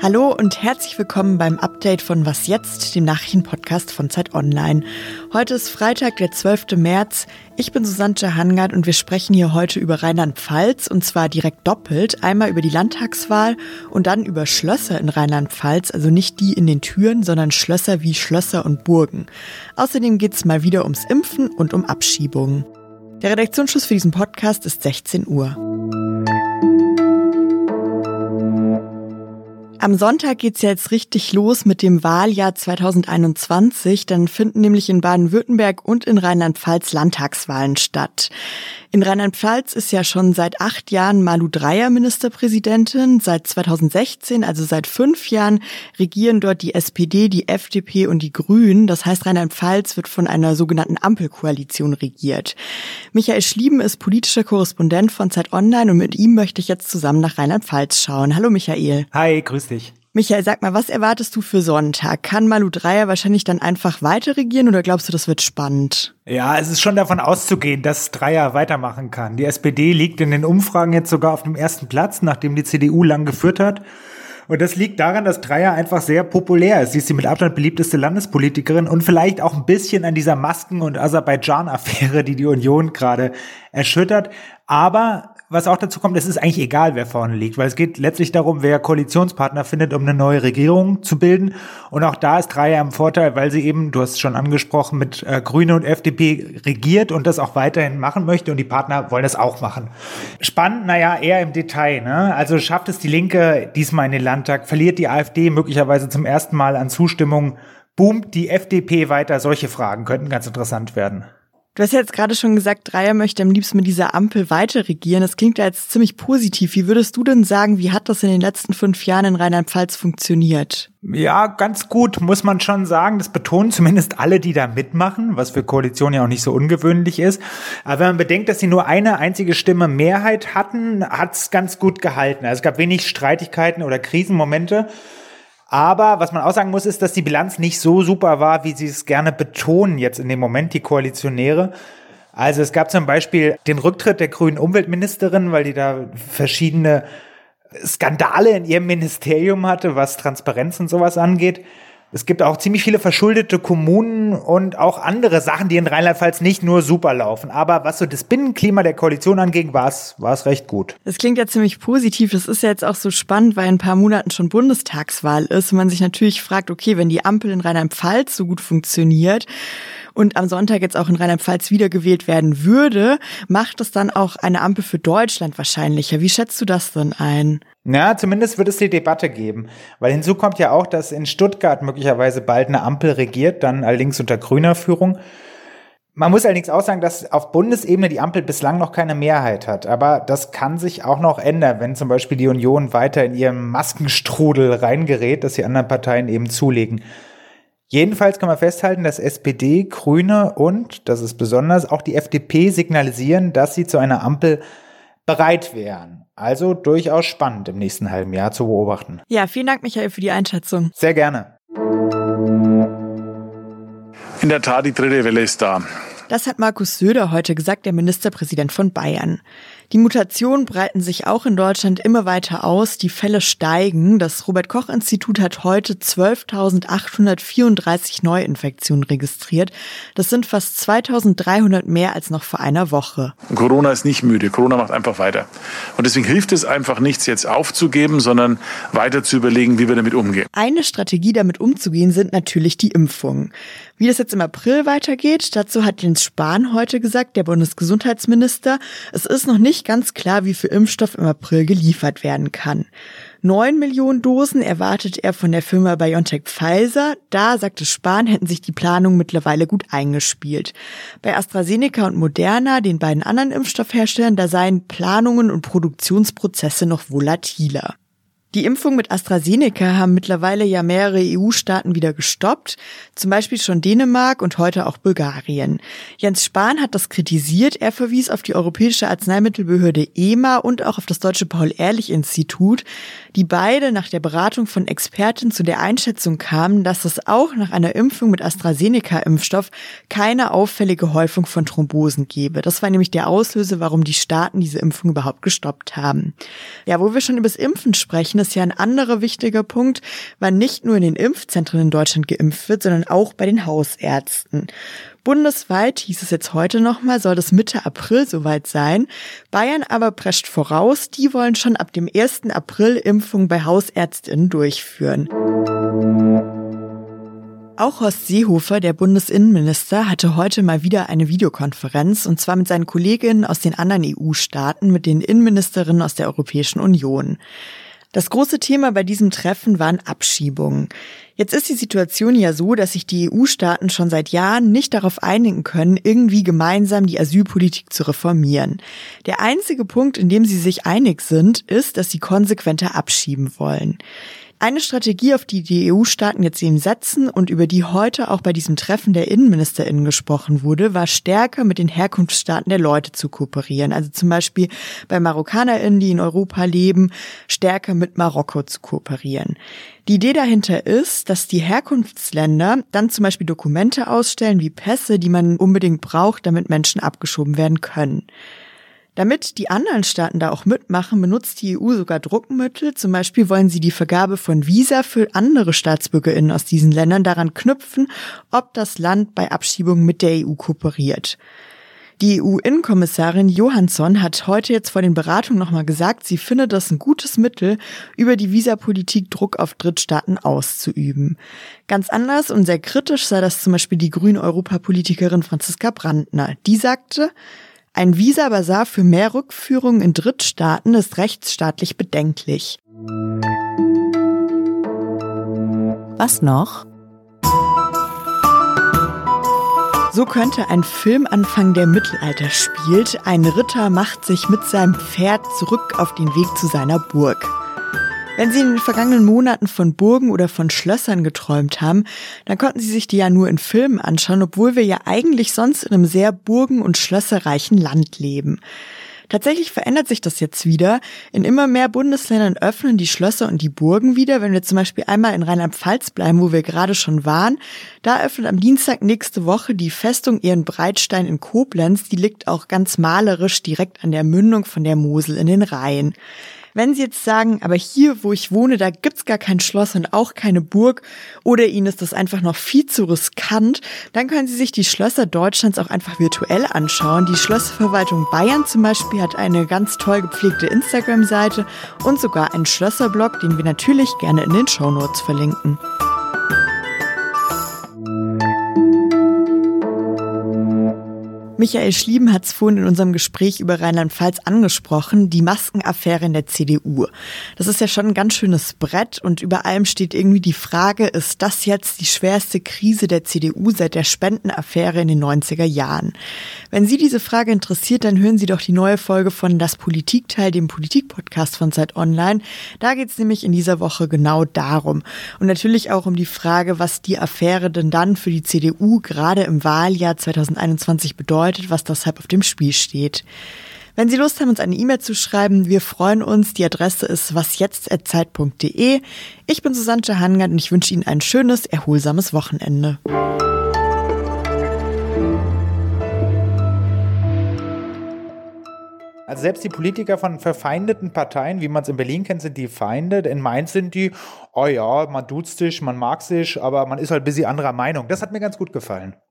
Hallo und herzlich willkommen beim Update von Was jetzt, dem Nachrichtenpodcast von Zeit Online. Heute ist Freitag, der 12. März. Ich bin Susanne Hangard und wir sprechen hier heute über Rheinland-Pfalz und zwar direkt doppelt. Einmal über die Landtagswahl und dann über Schlösser in Rheinland-Pfalz, also nicht die in den Türen, sondern Schlösser wie Schlösser und Burgen. Außerdem geht's mal wieder ums Impfen und um Abschiebungen. Der Redaktionsschluss für diesen Podcast ist 16 Uhr. Am Sonntag geht's ja jetzt richtig los mit dem Wahljahr 2021. Dann finden nämlich in Baden-Württemberg und in Rheinland-Pfalz Landtagswahlen statt. In Rheinland-Pfalz ist ja schon seit acht Jahren Malu Dreyer Ministerpräsidentin. Seit 2016, also seit fünf Jahren, regieren dort die SPD, die FDP und die Grünen. Das heißt, Rheinland-Pfalz wird von einer sogenannten Ampelkoalition regiert. Michael Schlieben ist politischer Korrespondent von Zeit Online und mit ihm möchte ich jetzt zusammen nach Rheinland-Pfalz schauen. Hallo Michael. Hi, grüß dich. Michael, sag mal, was erwartest du für Sonntag? Kann Malu Dreyer wahrscheinlich dann einfach weiter regieren oder glaubst du, das wird spannend? Ja, es ist schon davon auszugehen, dass Dreyer weitermachen kann. Die SPD liegt in den Umfragen jetzt sogar auf dem ersten Platz, nachdem die CDU lang geführt hat. Und das liegt daran, dass Dreyer einfach sehr populär ist. Sie ist die mit Abstand beliebteste Landespolitikerin und vielleicht auch ein bisschen an dieser Masken- und Aserbaidschan-Affäre, die die Union gerade erschüttert. Aber was auch dazu kommt, es ist eigentlich egal, wer vorne liegt, weil es geht letztlich darum, wer Koalitionspartner findet, um eine neue Regierung zu bilden. Und auch da ist Dreier im Vorteil, weil sie eben, du hast es schon angesprochen, mit äh, Grüne und FDP regiert und das auch weiterhin machen möchte und die Partner wollen das auch machen. Spannend, naja, eher im Detail. Ne? Also schafft es die Linke diesmal in den Landtag, verliert die AfD möglicherweise zum ersten Mal an Zustimmung, boomt die FDP weiter. Solche Fragen könnten ganz interessant werden. Du hast ja jetzt gerade schon gesagt, Dreier möchte am liebsten mit dieser Ampel weiter regieren. Das klingt ja jetzt ziemlich positiv. Wie würdest du denn sagen, wie hat das in den letzten fünf Jahren in Rheinland-Pfalz funktioniert? Ja, ganz gut, muss man schon sagen. Das betonen zumindest alle, die da mitmachen, was für Koalitionen ja auch nicht so ungewöhnlich ist. Aber wenn man bedenkt, dass sie nur eine einzige Stimme Mehrheit hatten, hat's ganz gut gehalten. Also es gab wenig Streitigkeiten oder Krisenmomente. Aber was man auch sagen muss, ist, dass die Bilanz nicht so super war, wie sie es gerne betonen jetzt in dem Moment, die Koalitionäre. Also es gab zum Beispiel den Rücktritt der grünen Umweltministerin, weil die da verschiedene Skandale in ihrem Ministerium hatte, was Transparenz und sowas angeht. Es gibt auch ziemlich viele verschuldete Kommunen und auch andere Sachen, die in Rheinland-Pfalz nicht nur super laufen. Aber was so das Binnenklima der Koalition anging, war es, war es recht gut. Das klingt ja ziemlich positiv. Das ist ja jetzt auch so spannend, weil in ein paar Monaten schon Bundestagswahl ist und man sich natürlich fragt, okay, wenn die Ampel in Rheinland-Pfalz so gut funktioniert, und am Sonntag jetzt auch in Rheinland-Pfalz wiedergewählt werden würde, macht es dann auch eine Ampel für Deutschland wahrscheinlicher. Wie schätzt du das denn ein? Ja, zumindest wird es die Debatte geben. Weil hinzu kommt ja auch, dass in Stuttgart möglicherweise bald eine Ampel regiert, dann allerdings unter grüner Führung. Man muss allerdings auch sagen, dass auf Bundesebene die Ampel bislang noch keine Mehrheit hat. Aber das kann sich auch noch ändern, wenn zum Beispiel die Union weiter in ihrem Maskenstrudel reingerät, dass die anderen Parteien eben zulegen. Jedenfalls kann man festhalten, dass SPD, Grüne und, das ist besonders, auch die FDP signalisieren, dass sie zu einer Ampel bereit wären. Also durchaus spannend im nächsten halben Jahr zu beobachten. Ja, vielen Dank, Michael, für die Einschätzung. Sehr gerne. In der Tat, die dritte Welle ist da. Das hat Markus Söder heute gesagt, der Ministerpräsident von Bayern. Die Mutationen breiten sich auch in Deutschland immer weiter aus. Die Fälle steigen. Das Robert Koch Institut hat heute 12.834 Neuinfektionen registriert. Das sind fast 2.300 mehr als noch vor einer Woche. Corona ist nicht müde. Corona macht einfach weiter. Und deswegen hilft es einfach nichts, jetzt aufzugeben, sondern weiter zu überlegen, wie wir damit umgehen. Eine Strategie, damit umzugehen, sind natürlich die Impfungen. Wie das jetzt im April weitergeht, dazu hat Jens Spahn heute gesagt, der Bundesgesundheitsminister. Es ist noch nicht ganz klar, wie viel Impfstoff im April geliefert werden kann. Neun Millionen Dosen erwartet er von der Firma BioNTech Pfizer. Da, sagte Spahn, hätten sich die Planungen mittlerweile gut eingespielt. Bei AstraZeneca und Moderna, den beiden anderen Impfstoffherstellern, da seien Planungen und Produktionsprozesse noch volatiler. Die Impfung mit AstraZeneca haben mittlerweile ja mehrere EU-Staaten wieder gestoppt, zum Beispiel schon Dänemark und heute auch Bulgarien. Jens Spahn hat das kritisiert. Er verwies auf die Europäische Arzneimittelbehörde EMA und auch auf das Deutsche Paul-Ehrlich-Institut, die beide nach der Beratung von Experten zu der Einschätzung kamen, dass es auch nach einer Impfung mit AstraZeneca-Impfstoff keine auffällige Häufung von Thrombosen gebe. Das war nämlich der Auslöser, warum die Staaten diese Impfung überhaupt gestoppt haben. Ja, wo wir schon über das Impfen sprechen, ist ja ein anderer wichtiger Punkt, weil nicht nur in den Impfzentren in Deutschland geimpft wird, sondern auch bei den Hausärzten. Bundesweit hieß es jetzt heute nochmal, soll das Mitte April soweit sein. Bayern aber prescht voraus, die wollen schon ab dem 1. April Impfungen bei Hausärztinnen durchführen. Auch Horst Seehofer, der Bundesinnenminister, hatte heute mal wieder eine Videokonferenz und zwar mit seinen Kolleginnen aus den anderen EU-Staaten, mit den Innenministerinnen aus der Europäischen Union. Das große Thema bei diesem Treffen waren Abschiebungen. Jetzt ist die Situation ja so, dass sich die EU-Staaten schon seit Jahren nicht darauf einigen können, irgendwie gemeinsam die Asylpolitik zu reformieren. Der einzige Punkt, in dem sie sich einig sind, ist, dass sie konsequenter abschieben wollen. Eine Strategie, auf die die EU-Staaten jetzt eben setzen und über die heute auch bei diesem Treffen der Innenministerinnen gesprochen wurde, war stärker mit den Herkunftsstaaten der Leute zu kooperieren. Also zum Beispiel bei MarokkanerInnen, die in Europa leben, stärker mit Marokko zu kooperieren. Die Idee dahinter ist, dass die Herkunftsländer dann zum Beispiel Dokumente ausstellen wie Pässe, die man unbedingt braucht, damit Menschen abgeschoben werden können. Damit die anderen Staaten da auch mitmachen, benutzt die EU sogar Druckmittel. Zum Beispiel wollen sie die Vergabe von Visa für andere StaatsbürgerInnen aus diesen Ländern daran knüpfen, ob das Land bei Abschiebungen mit der EU kooperiert. Die EU-Innenkommissarin Johansson hat heute jetzt vor den Beratungen nochmal gesagt, sie findet das ein gutes Mittel, über die Visapolitik Druck auf Drittstaaten auszuüben. Ganz anders und sehr kritisch sei das zum Beispiel die grüne Europapolitikerin Franziska Brandner. Die sagte, ein Visa-Basar für mehr Rückführungen in Drittstaaten ist rechtsstaatlich bedenklich. Was noch? So könnte ein Filmanfang der Mittelalter spielt. Ein Ritter macht sich mit seinem Pferd zurück auf den Weg zu seiner Burg. Wenn Sie in den vergangenen Monaten von Burgen oder von Schlössern geträumt haben, dann konnten Sie sich die ja nur in Filmen anschauen, obwohl wir ja eigentlich sonst in einem sehr burgen- und schlösserreichen Land leben. Tatsächlich verändert sich das jetzt wieder. In immer mehr Bundesländern öffnen die Schlösser und die Burgen wieder. Wenn wir zum Beispiel einmal in Rheinland-Pfalz bleiben, wo wir gerade schon waren, da öffnet am Dienstag nächste Woche die Festung Ehrenbreitstein in Koblenz. Die liegt auch ganz malerisch direkt an der Mündung von der Mosel in den Rhein. Wenn Sie jetzt sagen, aber hier, wo ich wohne, da gibt's gar kein Schloss und auch keine Burg oder Ihnen ist das einfach noch viel zu riskant, dann können Sie sich die Schlösser Deutschlands auch einfach virtuell anschauen. Die Schlösserverwaltung Bayern zum Beispiel hat eine ganz toll gepflegte Instagram-Seite und sogar einen Schlösserblog, den wir natürlich gerne in den Show Notes verlinken. Michael Schlieben hat es vorhin in unserem Gespräch über Rheinland-Pfalz angesprochen, die Maskenaffäre in der CDU. Das ist ja schon ein ganz schönes Brett und über allem steht irgendwie die Frage, ist das jetzt die schwerste Krise der CDU seit der Spendenaffäre in den 90er Jahren? Wenn Sie diese Frage interessiert, dann hören Sie doch die neue Folge von Das Politikteil, dem Politikpodcast von Zeit Online. Da geht es nämlich in dieser Woche genau darum. Und natürlich auch um die Frage, was die Affäre denn dann für die CDU gerade im Wahljahr 2021 bedeutet bedeutet, was deshalb auf dem Spiel steht. Wenn Sie Lust haben, uns eine E-Mail zu schreiben, wir freuen uns. Die Adresse ist wasjetzt.zeit.de. Ich bin Susanne Hangard und ich wünsche Ihnen ein schönes, erholsames Wochenende. Also selbst die Politiker von verfeindeten Parteien, wie man es in Berlin kennt, sind die Feinde. In Mainz sind die, oh ja, man duzt sich, man mag sich, aber man ist halt ein bisschen anderer Meinung. Das hat mir ganz gut gefallen.